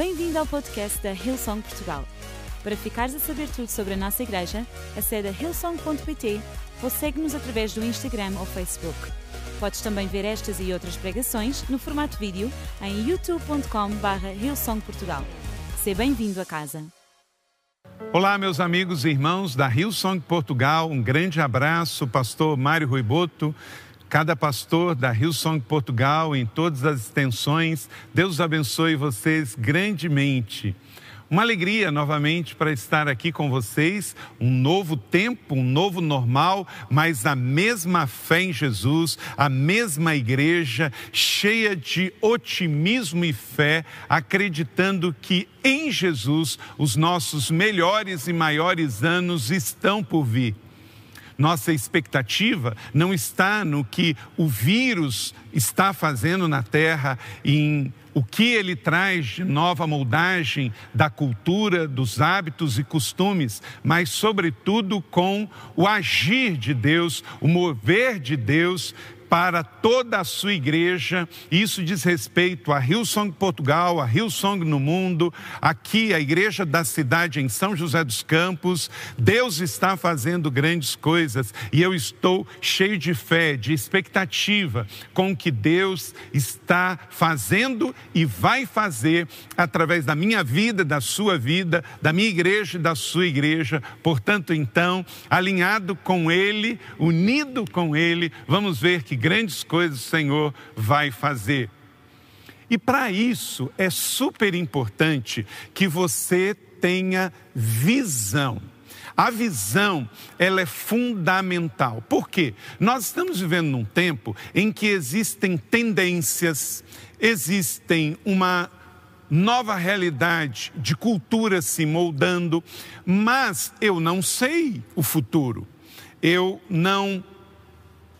Bem-vindo ao podcast da Hillsong Portugal. Para ficares a saber tudo sobre a nossa igreja, acede a hillsong.pt ou segue-nos através do Instagram ou Facebook. Podes também ver estas e outras pregações no formato vídeo em youtube.com.br hillsongportugal. Seja bem-vindo a casa. Olá, meus amigos e irmãos da Hillsong Portugal. Um grande abraço, pastor Mário Ruiboto cada pastor da Hillsong Portugal, em todas as extensões. Deus abençoe vocês grandemente. Uma alegria novamente para estar aqui com vocês, um novo tempo, um novo normal, mas a mesma fé em Jesus, a mesma igreja, cheia de otimismo e fé, acreditando que em Jesus os nossos melhores e maiores anos estão por vir. Nossa expectativa não está no que o vírus está fazendo na Terra, em o que ele traz de nova moldagem da cultura, dos hábitos e costumes, mas, sobretudo, com o agir de Deus, o mover de Deus para toda a sua igreja. Isso diz respeito a Hillsong Portugal, a Hillsong no mundo, aqui a igreja da cidade em São José dos Campos. Deus está fazendo grandes coisas e eu estou cheio de fé, de expectativa com o que Deus está fazendo e vai fazer através da minha vida, da sua vida, da minha igreja e da sua igreja. Portanto, então, alinhado com Ele, unido com Ele, vamos ver que grandes coisas o Senhor vai fazer. E para isso é super importante que você tenha visão. A visão, ela é fundamental. Por quê? Nós estamos vivendo num tempo em que existem tendências, existem uma nova realidade de cultura se moldando, mas eu não sei o futuro. Eu não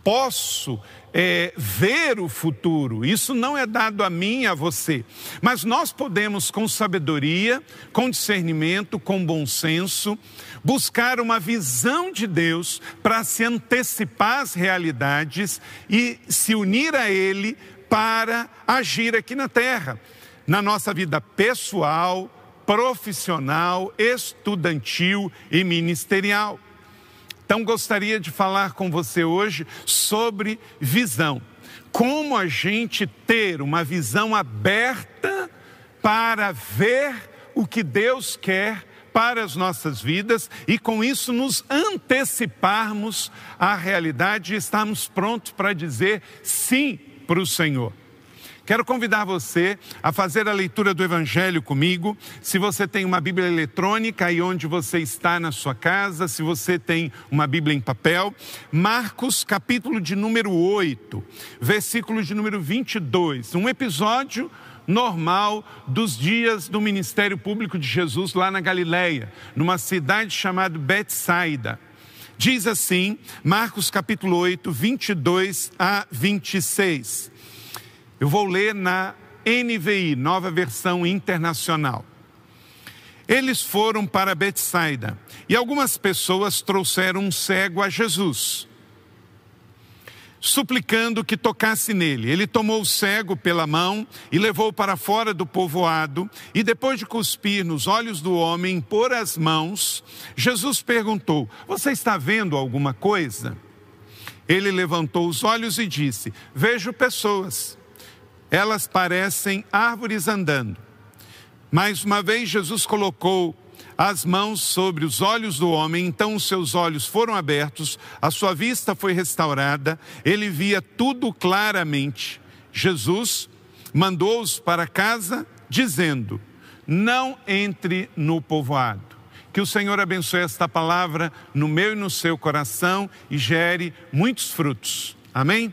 posso é, ver o futuro, isso não é dado a mim e a você, mas nós podemos, com sabedoria, com discernimento, com bom senso, buscar uma visão de Deus para se antecipar às realidades e se unir a Ele para agir aqui na terra, na nossa vida pessoal, profissional, estudantil e ministerial. Então, gostaria de falar com você hoje sobre visão. Como a gente ter uma visão aberta para ver o que Deus quer para as nossas vidas e com isso nos anteciparmos à realidade e estarmos prontos para dizer sim para o Senhor. Quero convidar você a fazer a leitura do Evangelho comigo. Se você tem uma Bíblia eletrônica aí onde você está na sua casa, se você tem uma Bíblia em papel, Marcos, capítulo de número 8, versículo de número 22. Um episódio normal dos dias do ministério público de Jesus lá na Galileia, numa cidade chamada Betsaida. Diz assim, Marcos capítulo 8, 22 a 26. Eu vou ler na NVI, nova versão internacional. Eles foram para Betsaida e algumas pessoas trouxeram um cego a Jesus, suplicando que tocasse nele. Ele tomou o cego pela mão e levou para fora do povoado, e depois de cuspir nos olhos do homem, pôr as mãos, Jesus perguntou: Você está vendo alguma coisa? Ele levantou os olhos e disse: Vejo pessoas elas parecem árvores andando. Mais uma vez, Jesus colocou as mãos sobre os olhos do homem, então os seus olhos foram abertos, a sua vista foi restaurada, ele via tudo claramente. Jesus mandou-os para casa, dizendo: Não entre no povoado. Que o Senhor abençoe esta palavra no meu e no seu coração e gere muitos frutos. Amém?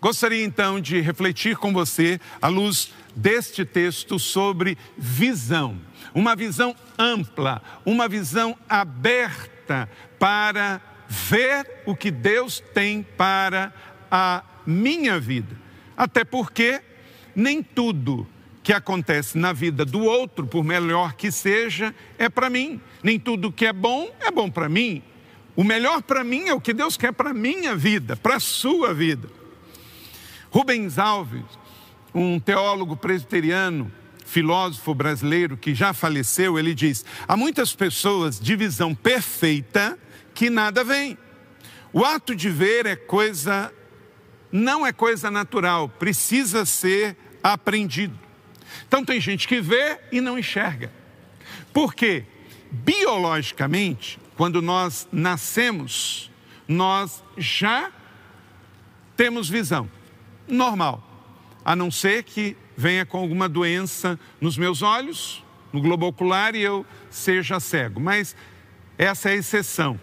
Gostaria então de refletir com você, à luz deste texto, sobre visão. Uma visão ampla, uma visão aberta para ver o que Deus tem para a minha vida. Até porque nem tudo que acontece na vida do outro, por melhor que seja, é para mim. Nem tudo que é bom é bom para mim. O melhor para mim é o que Deus quer para a minha vida, para a sua vida. Rubens Alves, um teólogo presbiteriano, filósofo brasileiro que já faleceu, ele diz: há muitas pessoas de visão perfeita que nada vem. O ato de ver é coisa, não é coisa natural, precisa ser aprendido. Então tem gente que vê e não enxerga. Por quê? Biologicamente, quando nós nascemos, nós já temos visão normal, a não ser que venha com alguma doença nos meus olhos, no globo ocular e eu seja cego. Mas essa é a exceção.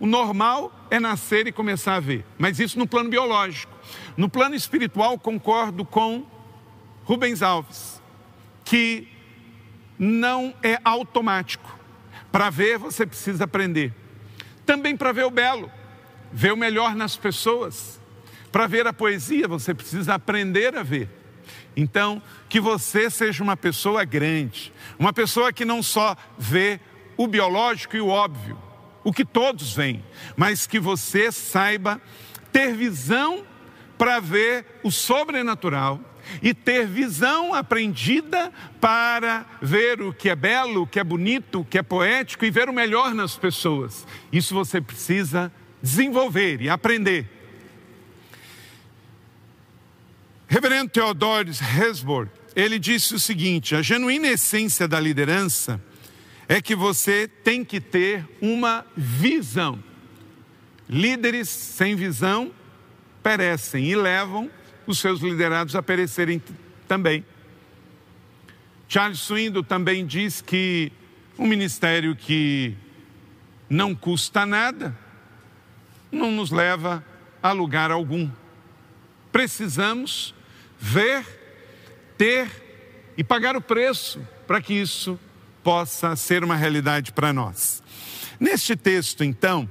O normal é nascer e começar a ver, mas isso no plano biológico. No plano espiritual, concordo com Rubens Alves, que não é automático. Para ver, você precisa aprender. Também para ver o belo, ver o melhor nas pessoas. Para ver a poesia, você precisa aprender a ver. Então, que você seja uma pessoa grande, uma pessoa que não só vê o biológico e o óbvio, o que todos veem, mas que você saiba ter visão para ver o sobrenatural e ter visão aprendida para ver o que é belo, o que é bonito, o que é poético e ver o melhor nas pessoas. Isso você precisa desenvolver e aprender. Reverendo Theodore Hesburgh, ele disse o seguinte: a genuína essência da liderança é que você tem que ter uma visão. Líderes sem visão perecem e levam os seus liderados a perecerem também. Charles Swindoll também diz que um ministério que não custa nada não nos leva a lugar algum. Precisamos ver, ter e pagar o preço para que isso possa ser uma realidade para nós. Neste texto, então,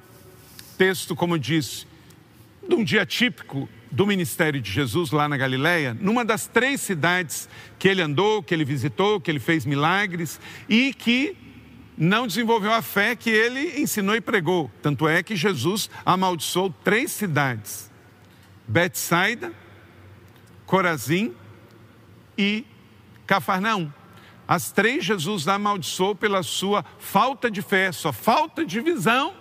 texto, como disse, de um dia típico do ministério de Jesus lá na Galileia, numa das três cidades que ele andou, que ele visitou, que ele fez milagres e que não desenvolveu a fé que ele ensinou e pregou. Tanto é que Jesus amaldiçoou três cidades: Betsaida, Corazim e Cafarnaum. As três Jesus amaldiçoou pela sua falta de fé, sua falta de visão.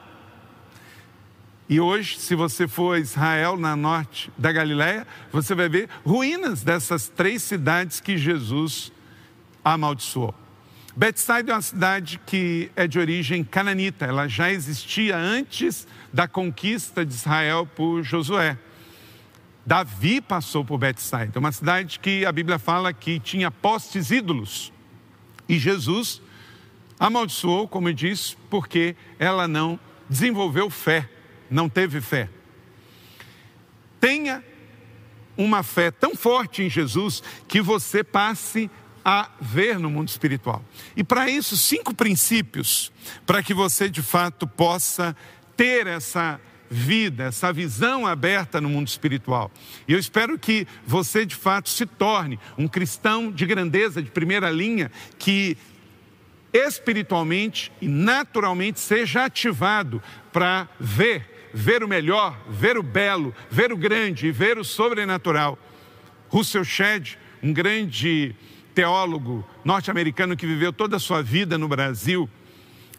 E hoje, se você for a Israel, na norte da Galiléia, você vai ver ruínas dessas três cidades que Jesus amaldiçoou. Betsaida é uma cidade que é de origem cananita, ela já existia antes da conquista de Israel por Josué. Davi passou por Betsaida, uma cidade que a Bíblia fala que tinha postes ídolos. E Jesus amaldiçoou, como disse, porque ela não desenvolveu fé, não teve fé. Tenha uma fé tão forte em Jesus que você passe a ver no mundo espiritual. E para isso, cinco princípios para que você de fato possa ter essa vida, essa visão aberta no mundo espiritual. E eu espero que você de fato se torne um cristão de grandeza, de primeira linha, que espiritualmente e naturalmente seja ativado para ver, ver o melhor, ver o belo, ver o grande e ver o sobrenatural. Russell Shedd, um grande teólogo norte-americano que viveu toda a sua vida no Brasil,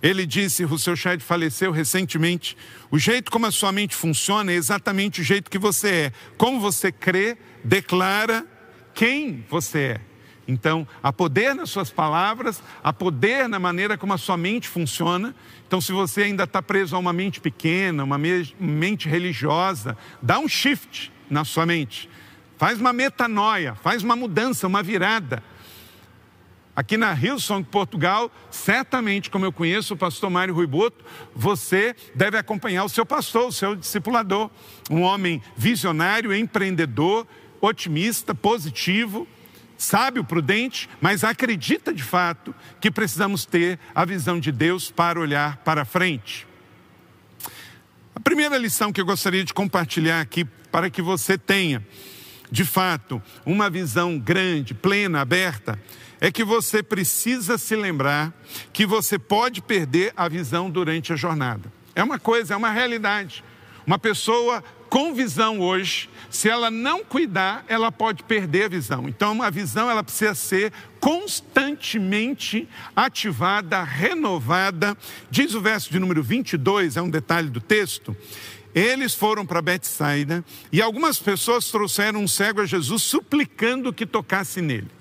ele disse, Rousseau Shedd faleceu recentemente, o jeito como a sua mente funciona é exatamente o jeito que você é. Como você crê, declara quem você é. Então, há poder nas suas palavras, há poder na maneira como a sua mente funciona. Então, se você ainda está preso a uma mente pequena, uma mente religiosa, dá um shift na sua mente. Faz uma metanoia, faz uma mudança, uma virada. Aqui na Hillsong, Portugal, certamente, como eu conheço o pastor Mário Ruiboto, você deve acompanhar o seu pastor, o seu discipulador. Um homem visionário, empreendedor, otimista, positivo, sábio, prudente, mas acredita de fato que precisamos ter a visão de Deus para olhar para frente. A primeira lição que eu gostaria de compartilhar aqui para que você tenha, de fato, uma visão grande, plena, aberta, é que você precisa se lembrar que você pode perder a visão durante a jornada. É uma coisa, é uma realidade. Uma pessoa com visão hoje, se ela não cuidar, ela pode perder a visão. Então, a visão ela precisa ser constantemente ativada, renovada. Diz o verso de número 22, é um detalhe do texto. Eles foram para Betsaida e algumas pessoas trouxeram um cego a Jesus suplicando que tocasse nele.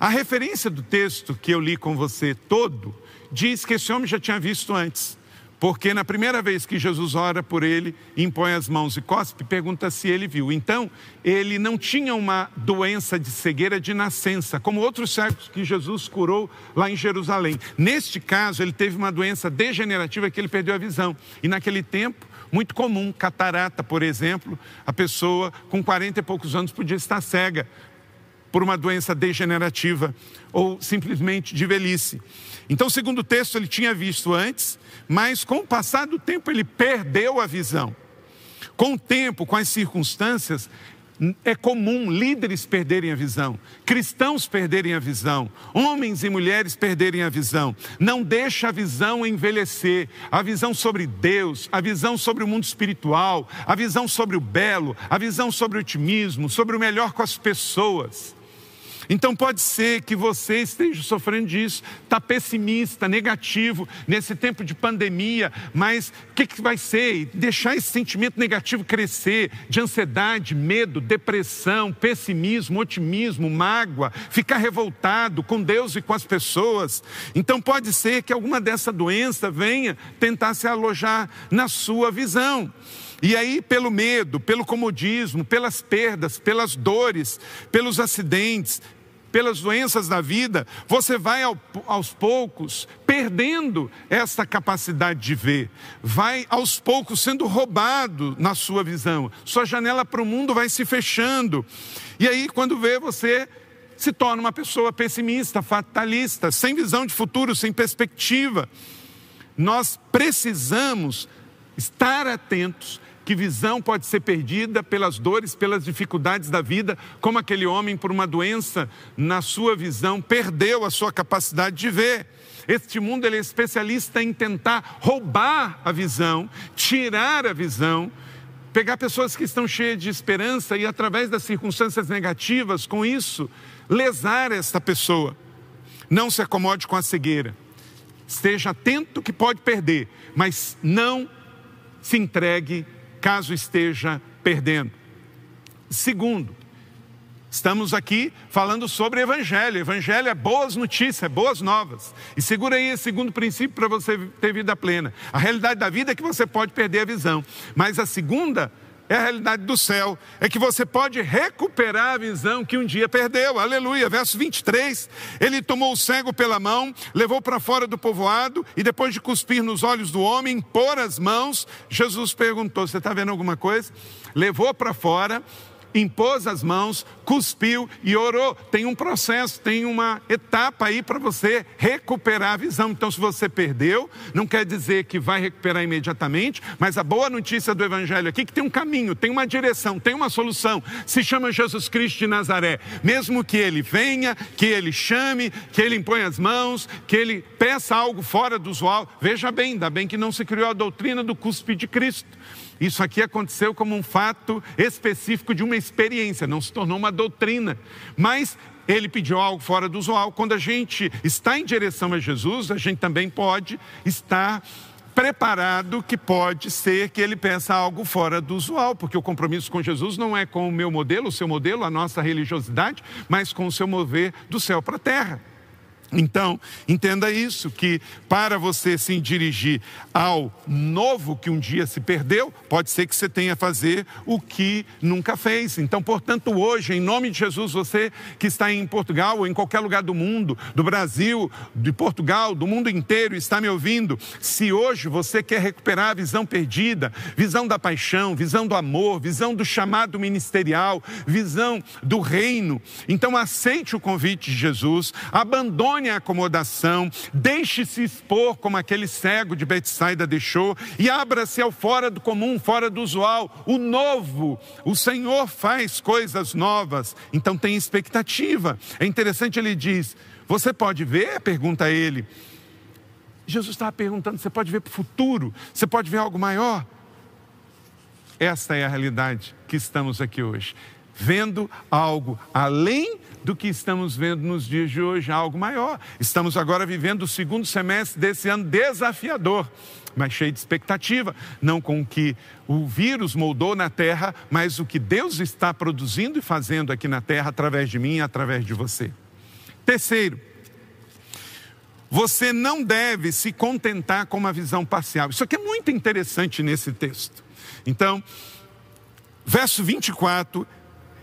A referência do texto que eu li com você todo diz que esse homem já tinha visto antes. Porque na primeira vez que Jesus ora por ele, impõe as mãos e cospe, pergunta se ele viu. Então, ele não tinha uma doença de cegueira de nascença, como outros cegos que Jesus curou lá em Jerusalém. Neste caso, ele teve uma doença degenerativa que ele perdeu a visão. E naquele tempo, muito comum, catarata, por exemplo, a pessoa com 40 e poucos anos podia estar cega por uma doença degenerativa ou simplesmente de velhice. Então, segundo o texto, ele tinha visto antes, mas com o passar do tempo ele perdeu a visão. Com o tempo, com as circunstâncias, é comum líderes perderem a visão, cristãos perderem a visão, homens e mulheres perderem a visão. Não deixa a visão envelhecer, a visão sobre Deus, a visão sobre o mundo espiritual, a visão sobre o belo, a visão sobre o otimismo, sobre o melhor com as pessoas. Então pode ser que você esteja sofrendo disso, está pessimista, negativo nesse tempo de pandemia, mas o que, que vai ser? Deixar esse sentimento negativo crescer, de ansiedade, medo, depressão, pessimismo, otimismo, mágoa, ficar revoltado com Deus e com as pessoas. Então pode ser que alguma dessa doença venha tentar se alojar na sua visão. E aí, pelo medo, pelo comodismo, pelas perdas, pelas dores, pelos acidentes, pelas doenças da vida, você vai ao, aos poucos perdendo essa capacidade de ver, vai aos poucos sendo roubado na sua visão, sua janela para o mundo vai se fechando, e aí quando vê você se torna uma pessoa pessimista, fatalista, sem visão de futuro, sem perspectiva. Nós precisamos estar atentos que visão pode ser perdida pelas dores, pelas dificuldades da vida, como aquele homem, por uma doença na sua visão, perdeu a sua capacidade de ver. Este mundo ele é especialista em tentar roubar a visão, tirar a visão, pegar pessoas que estão cheias de esperança e, através das circunstâncias negativas, com isso, lesar esta pessoa. Não se acomode com a cegueira. Esteja atento que pode perder, mas não se entregue caso esteja perdendo. Segundo, estamos aqui falando sobre evangelho. Evangelho é boas notícias, é boas novas. E segura aí esse segundo princípio para você ter vida plena. A realidade da vida é que você pode perder a visão, mas a segunda é a realidade do céu, é que você pode recuperar a visão que um dia perdeu. Aleluia. Verso 23. Ele tomou o cego pela mão, levou para fora do povoado e depois de cuspir nos olhos do homem, pôr as mãos, Jesus perguntou: Você está vendo alguma coisa? Levou para fora impôs as mãos, cuspiu e orou. Tem um processo, tem uma etapa aí para você recuperar a visão. Então, se você perdeu, não quer dizer que vai recuperar imediatamente, mas a boa notícia do Evangelho aqui é que tem um caminho, tem uma direção, tem uma solução. Se chama Jesus Cristo de Nazaré. Mesmo que ele venha, que ele chame, que ele impõe as mãos, que ele peça algo fora do usual. Veja bem, ainda bem que não se criou a doutrina do cuspe de Cristo. Isso aqui aconteceu como um fato específico de uma experiência, não se tornou uma doutrina. Mas ele pediu algo fora do usual. Quando a gente está em direção a Jesus, a gente também pode estar preparado que pode ser que ele peça algo fora do usual, porque o compromisso com Jesus não é com o meu modelo, o seu modelo, a nossa religiosidade, mas com o seu mover do céu para a terra. Então, entenda isso: que para você se dirigir ao novo que um dia se perdeu, pode ser que você tenha a fazer o que nunca fez. Então, portanto, hoje, em nome de Jesus, você que está em Portugal ou em qualquer lugar do mundo, do Brasil, de Portugal, do mundo inteiro, está me ouvindo, se hoje você quer recuperar a visão perdida, visão da paixão, visão do amor, visão do chamado ministerial, visão do reino, então aceite o convite de Jesus, abandone abandone a acomodação, deixe-se expor como aquele cego de Betsaida deixou e abra-se ao fora do comum, fora do usual, o novo. O Senhor faz coisas novas, então tem expectativa. É interessante, ele diz: Você pode ver? Pergunta ele. Jesus estava perguntando: Você pode ver para o futuro? Você pode ver algo maior? Esta é a realidade que estamos aqui hoje. Vendo algo além do que estamos vendo nos dias de hoje, algo maior. Estamos agora vivendo o segundo semestre desse ano desafiador, mas cheio de expectativa, não com o que o vírus moldou na terra, mas o que Deus está produzindo e fazendo aqui na terra através de mim e através de você. Terceiro, você não deve se contentar com uma visão parcial. Isso aqui é muito interessante nesse texto. Então, verso 24,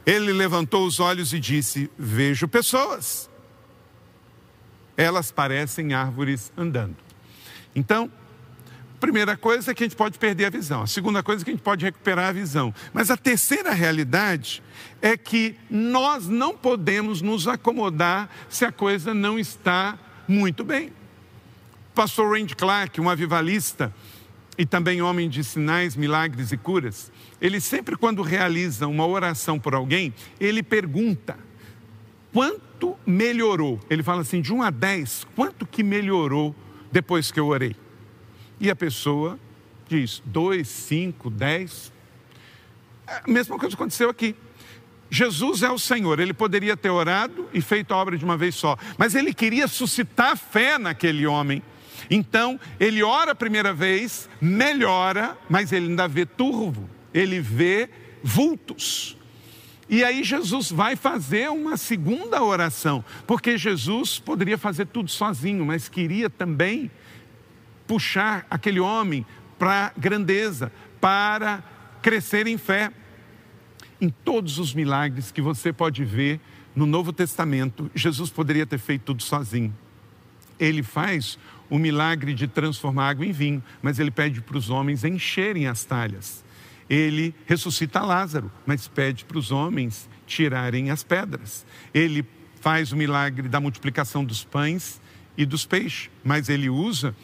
ele levantou os olhos e disse: Vejo pessoas. Elas parecem árvores andando. Então, primeira coisa é que a gente pode perder a visão. A segunda coisa é que a gente pode recuperar a visão. Mas a terceira realidade é que nós não podemos nos acomodar se a coisa não está muito bem. Pastor Randy Clark, um avivalista e também homem de sinais, milagres e curas, ele sempre quando realiza uma oração por alguém, ele pergunta: quanto melhorou? Ele fala assim, de 1 a 10, quanto que melhorou depois que eu orei? E a pessoa diz: 2, 5, 10. A mesma coisa aconteceu aqui. Jesus é o Senhor, ele poderia ter orado e feito a obra de uma vez só, mas ele queria suscitar fé naquele homem. Então, ele ora a primeira vez, melhora, mas ele ainda vê turvo, ele vê vultos. E aí Jesus vai fazer uma segunda oração, porque Jesus poderia fazer tudo sozinho, mas queria também puxar aquele homem para grandeza, para crescer em fé em todos os milagres que você pode ver no Novo Testamento, Jesus poderia ter feito tudo sozinho. Ele faz o milagre de transformar água em vinho, mas ele pede para os homens encherem as talhas. Ele ressuscita Lázaro, mas pede para os homens tirarem as pedras. Ele faz o milagre da multiplicação dos pães e dos peixes, mas ele usa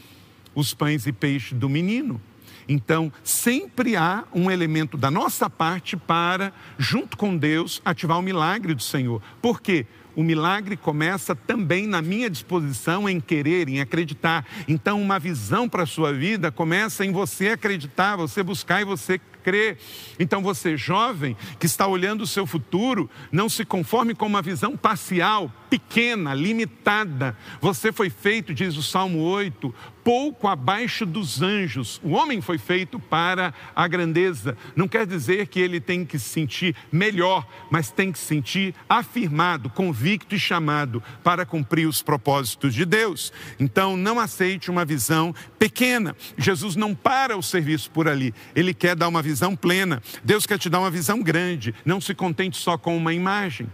os pães e peixes do menino então, sempre há um elemento da nossa parte para, junto com Deus, ativar o milagre do Senhor. Por quê? O milagre começa também na minha disposição em querer, em acreditar. Então, uma visão para a sua vida começa em você acreditar, você buscar e você crer. Então, você jovem que está olhando o seu futuro, não se conforme com uma visão parcial, pequena, limitada. Você foi feito, diz o Salmo 8, pouco abaixo dos anjos. O homem foi feito para a grandeza. Não quer dizer que ele tem que se sentir melhor, mas tem que se sentir afirmado, convicto e chamado para cumprir os propósitos de Deus. Então, não aceite uma visão pequena. Jesus não para o serviço por ali. Ele quer dar uma visão plena. Deus quer te dar uma visão grande. Não se contente só com uma imagem.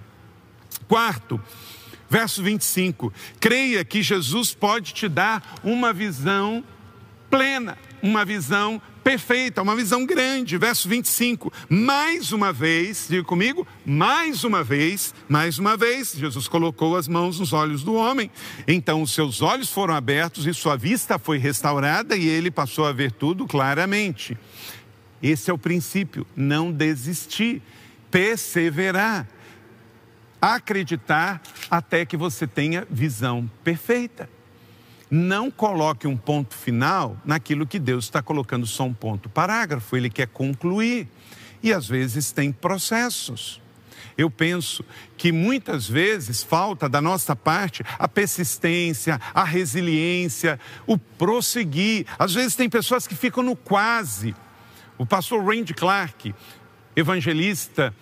Quarto, Verso 25: creia que Jesus pode te dar uma visão plena, uma visão perfeita, uma visão grande. Verso 25: mais uma vez, diga comigo, mais uma vez, mais uma vez, Jesus colocou as mãos nos olhos do homem. Então os seus olhos foram abertos e sua vista foi restaurada e ele passou a ver tudo claramente. Esse é o princípio, não desistir, perseverar acreditar até que você tenha visão perfeita. Não coloque um ponto final naquilo que Deus está colocando só um ponto parágrafo, Ele quer concluir. E às vezes tem processos. Eu penso que muitas vezes falta da nossa parte a persistência, a resiliência, o prosseguir. Às vezes tem pessoas que ficam no quase. O pastor Randy Clark, evangelista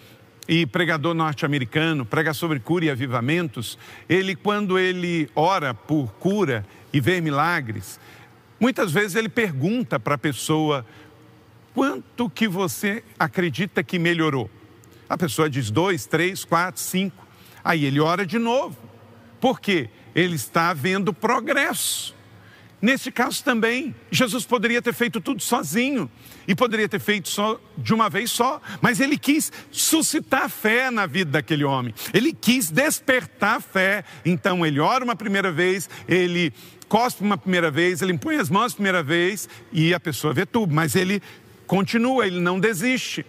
e pregador norte-americano, prega sobre cura e avivamentos, ele, quando ele ora por cura e vê milagres, muitas vezes ele pergunta para a pessoa: quanto que você acredita que melhorou? A pessoa diz dois, três, quatro, cinco. Aí ele ora de novo. Por quê? Ele está vendo progresso. Nesse caso também, Jesus poderia ter feito tudo sozinho e poderia ter feito só de uma vez só, mas ele quis suscitar fé na vida daquele homem. Ele quis despertar fé. Então ele ora uma primeira vez, ele cospe uma primeira vez, ele impõe as mãos a primeira vez e a pessoa vê tudo, mas ele continua, ele não desiste.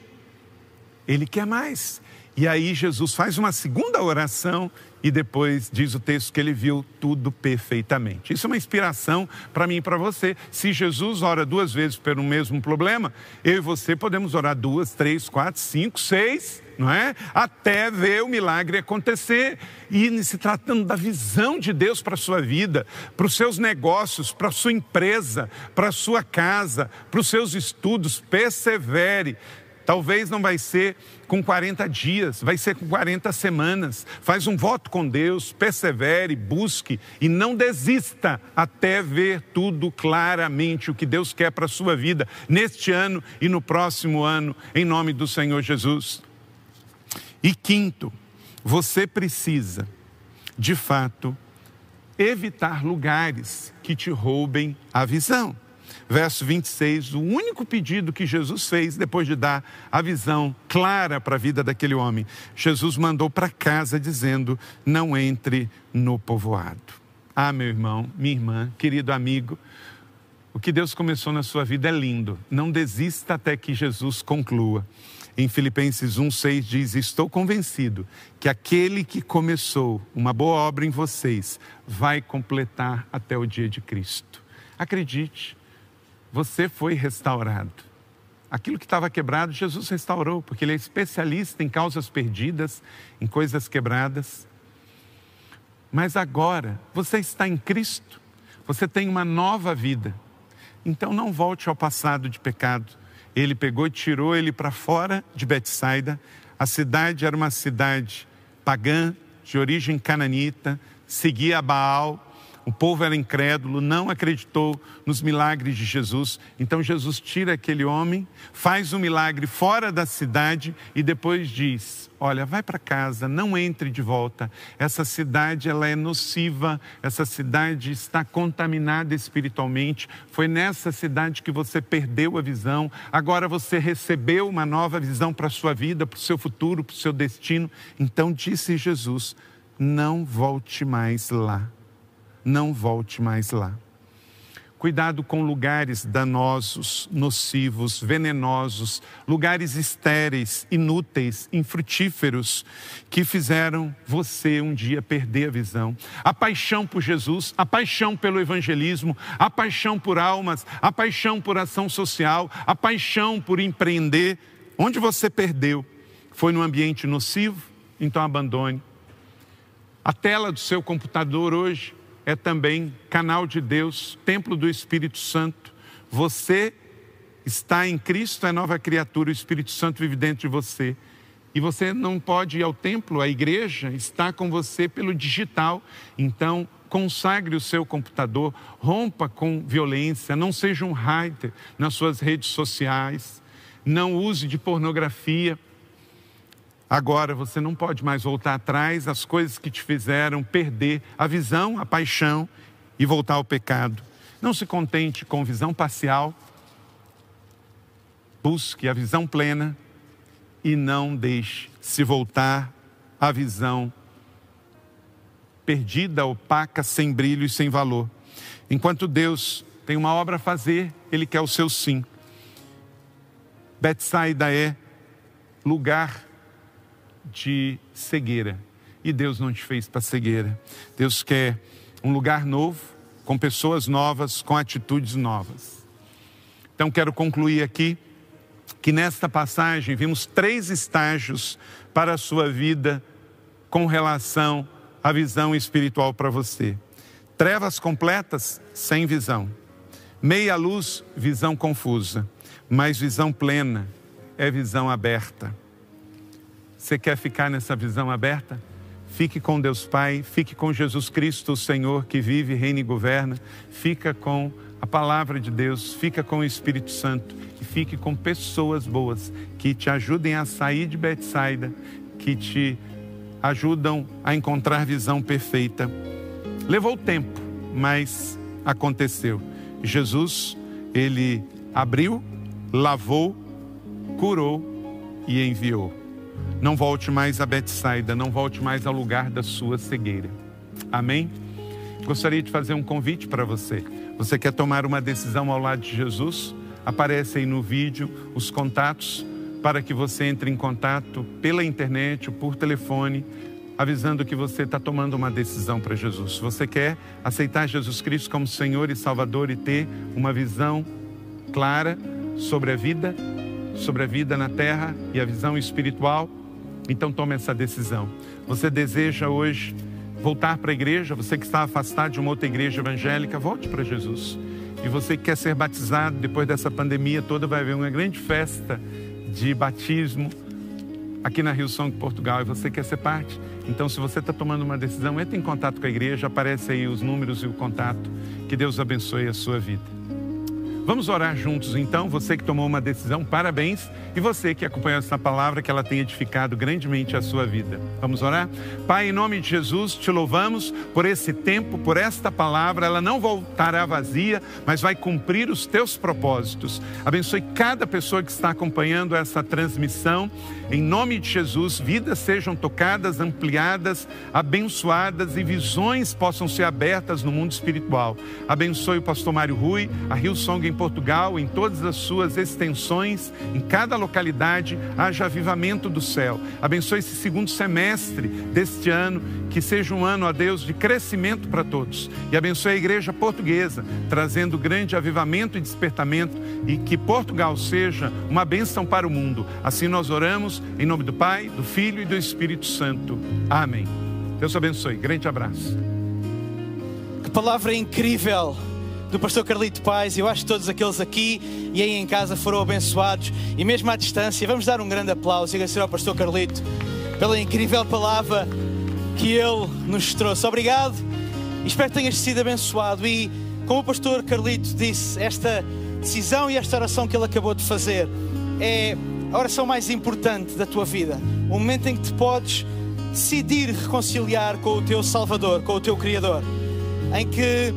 Ele quer mais. E aí Jesus faz uma segunda oração e depois diz o texto que ele viu tudo perfeitamente. Isso é uma inspiração para mim e para você. Se Jesus ora duas vezes pelo mesmo problema, eu e você podemos orar duas, três, quatro, cinco, seis, não é? Até ver o milagre acontecer. E se tratando da visão de Deus para a sua vida, para os seus negócios, para a sua empresa, para a sua casa, para os seus estudos, persevere. Talvez não vai ser com 40 dias, vai ser com 40 semanas. Faz um voto com Deus, persevere, busque e não desista até ver tudo claramente o que Deus quer para a sua vida neste ano e no próximo ano, em nome do Senhor Jesus. E quinto, você precisa, de fato, evitar lugares que te roubem a visão verso 26, o único pedido que Jesus fez depois de dar a visão clara para a vida daquele homem. Jesus mandou para casa dizendo: Não entre no povoado. Ah, meu irmão, minha irmã, querido amigo, o que Deus começou na sua vida é lindo. Não desista até que Jesus conclua. Em Filipenses 1,6 diz: Estou convencido que aquele que começou uma boa obra em vocês vai completar até o dia de Cristo. Acredite, você foi restaurado. Aquilo que estava quebrado, Jesus restaurou, porque Ele é especialista em causas perdidas, em coisas quebradas. Mas agora, você está em Cristo, você tem uma nova vida. Então não volte ao passado de pecado. Ele pegou e tirou ele para fora de Betsaida. A cidade era uma cidade pagã, de origem cananita, seguia Baal, o povo era incrédulo, não acreditou nos milagres de Jesus. Então Jesus tira aquele homem, faz um milagre fora da cidade e depois diz: "Olha, vai para casa, não entre de volta. Essa cidade ela é nociva, essa cidade está contaminada espiritualmente. Foi nessa cidade que você perdeu a visão. Agora você recebeu uma nova visão para a sua vida, para o seu futuro, para o seu destino. Então disse Jesus: não volte mais lá não volte mais lá. Cuidado com lugares danosos, nocivos, venenosos, lugares estéreis, inúteis, infrutíferos, que fizeram você um dia perder a visão. A paixão por Jesus, a paixão pelo evangelismo, a paixão por almas, a paixão por ação social, a paixão por empreender. Onde você perdeu? Foi no ambiente nocivo? Então abandone. A tela do seu computador hoje é também canal de Deus, templo do Espírito Santo. Você está em Cristo, é nova criatura, o Espírito Santo vive dentro de você. E você não pode ir ao templo, a igreja está com você pelo digital. Então, consagre o seu computador, rompa com violência, não seja um hater nas suas redes sociais, não use de pornografia. Agora você não pode mais voltar atrás as coisas que te fizeram perder a visão, a paixão e voltar ao pecado. Não se contente com visão parcial. Busque a visão plena e não deixe se voltar à visão perdida, opaca, sem brilho e sem valor. Enquanto Deus tem uma obra a fazer, Ele quer o seu sim. Betsaida é lugar de cegueira. E Deus não te fez para cegueira. Deus quer um lugar novo, com pessoas novas, com atitudes novas. Então quero concluir aqui que nesta passagem vimos três estágios para a sua vida com relação à visão espiritual para você. Trevas completas, sem visão. Meia luz, visão confusa. Mas visão plena é visão aberta. Você quer ficar nessa visão aberta? Fique com Deus Pai, fique com Jesus Cristo, o Senhor que vive, reina e governa. Fica com a palavra de Deus, fica com o Espírito Santo e fique com pessoas boas que te ajudem a sair de Betsaida, que te ajudam a encontrar visão perfeita. Levou tempo, mas aconteceu. Jesus, ele abriu, lavou, curou e enviou. Não volte mais a Betsaida, não volte mais ao lugar da sua cegueira. Amém? Gostaria de fazer um convite para você. Você quer tomar uma decisão ao lado de Jesus? Aparece aí no vídeo os contatos para que você entre em contato pela internet ou por telefone avisando que você está tomando uma decisão para Jesus. Você quer aceitar Jesus Cristo como Senhor e Salvador e ter uma visão clara sobre a vida, sobre a vida na terra e a visão espiritual, então tome essa decisão. Você deseja hoje voltar para a igreja, você que está afastado de uma outra igreja evangélica, volte para Jesus. E você que quer ser batizado depois dessa pandemia toda, vai haver uma grande festa de batismo aqui na Rio Song, Portugal, e você quer ser parte. Então, se você está tomando uma decisão, entre em contato com a igreja, aparece aí os números e o contato. Que Deus abençoe a sua vida. Vamos orar juntos então. Você que tomou uma decisão, parabéns. E você que acompanhou essa palavra, que ela tenha edificado grandemente a sua vida. Vamos orar? Pai, em nome de Jesus, te louvamos por esse tempo, por esta palavra. Ela não voltará vazia, mas vai cumprir os teus propósitos. Abençoe cada pessoa que está acompanhando essa transmissão. Em nome de Jesus, vidas sejam tocadas, ampliadas, abençoadas e visões possam ser abertas no mundo espiritual. Abençoe o pastor Mário Rui, a Hillsong em Portugal, em todas as suas extensões, em cada localidade, haja avivamento do céu. Abençoe esse segundo semestre deste ano, que seja um ano, a Deus, de crescimento para todos. E abençoe a igreja portuguesa, trazendo grande avivamento e despertamento, e que Portugal seja uma bênção para o mundo. Assim nós oramos, em nome do Pai, do Filho e do Espírito Santo. Amém. Deus abençoe. Grande abraço. Que palavra incrível! Do pastor Carlito Paz. Eu acho que todos aqueles aqui e aí em casa foram abençoados e mesmo à distância. Vamos dar um grande aplauso e agradecer ao pastor Carlito pela incrível palavra que ele nos trouxe. Obrigado e espero que tenhas sido abençoado. E como o pastor Carlito disse, esta decisão e esta oração que ele acabou de fazer é a oração mais importante da tua vida. O momento em que te podes decidir reconciliar com o teu Salvador, com o teu Criador. Em que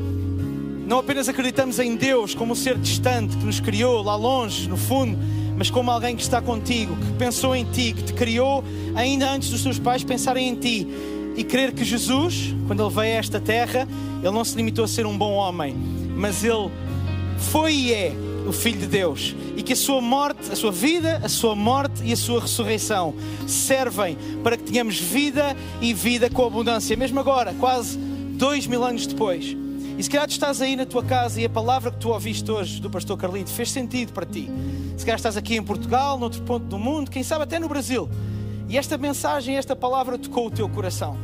não apenas acreditamos em Deus como um ser distante que nos criou lá longe, no fundo, mas como alguém que está contigo, que pensou em ti, que te criou ainda antes dos teus pais pensarem em ti. E crer que Jesus, quando ele veio a esta terra, ele não se limitou a ser um bom homem, mas ele foi e é o Filho de Deus e que a sua morte, a sua vida, a sua morte e a sua ressurreição servem para que tenhamos vida e vida com abundância, mesmo agora, quase dois mil anos depois. E se calhar tu estás aí na tua casa e a palavra que tu ouviste hoje do pastor Carlito fez sentido para ti. Se calhar estás aqui em Portugal, noutro ponto do mundo, quem sabe até no Brasil. E esta mensagem, esta palavra tocou o teu coração.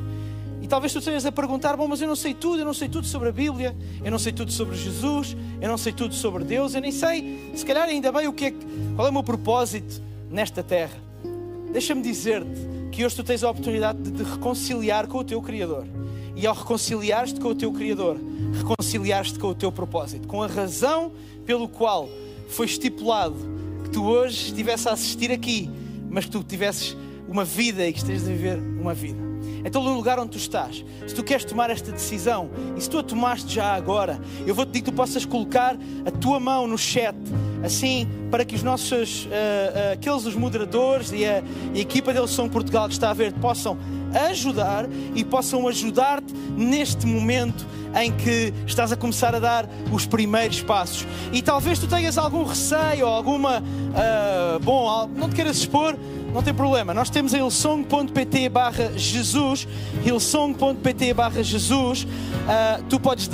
E talvez tu estejas a perguntar: bom, mas eu não sei tudo, eu não sei tudo sobre a Bíblia, eu não sei tudo sobre Jesus, eu não sei tudo sobre Deus, eu nem sei, se calhar ainda bem o que é, qual é o meu propósito nesta terra. Deixa-me dizer-te que hoje tu tens a oportunidade de te reconciliar com o teu Criador. E ao reconciliar-te com o teu Criador, reconciliar-te com o teu propósito, com a razão pelo qual foi estipulado que tu hoje estivesse a assistir aqui, mas que tu tivesses uma vida e que estejas a viver uma vida. Então, no lugar onde tu estás, se tu queres tomar esta decisão e se tu a tomaste já agora, eu vou-te dizer que tu possas colocar a tua mão no chat, assim, para que os nossos, uh, uh, aqueles os moderadores e a, e a equipa deles São Portugal que está a ver possam ajudar e possam ajudar-te neste momento em que estás a começar a dar os primeiros passos. E talvez tu tenhas algum receio ou alguma. Uh, bom, não te queiras expor, não tem problema. Nós temos a hillsong.pt barra Jesus, hillsong.pt barra Jesus. Uh, tu podes uh,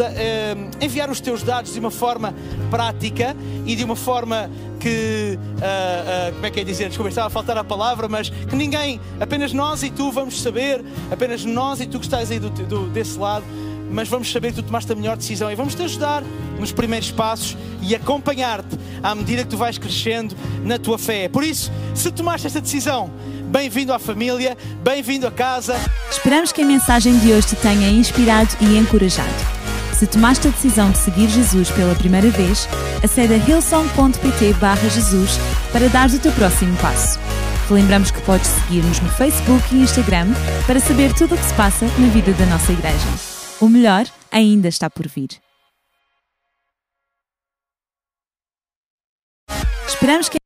enviar os teus dados de uma forma prática e de uma forma que, uh, como é que é dizer, desculpa, estava a faltar a palavra, mas que ninguém, apenas nós e tu vamos saber, apenas nós e tu que estás aí do, do, desse lado, mas vamos saber que tu tomaste a melhor decisão e vamos te ajudar nos primeiros passos e acompanhar-te à medida que tu vais crescendo na tua fé. Por isso, se tomaste esta decisão, bem-vindo à família, bem-vindo a casa. Esperamos que a mensagem de hoje te tenha inspirado e encorajado. Se tomaste a decisão de seguir Jesus pela primeira vez, acede a hillsong.pt Jesus para dar o teu próximo passo. Lembramos que podes seguir-nos no Facebook e Instagram para saber tudo o que se passa na vida da nossa igreja. O melhor ainda está por vir. Esperamos que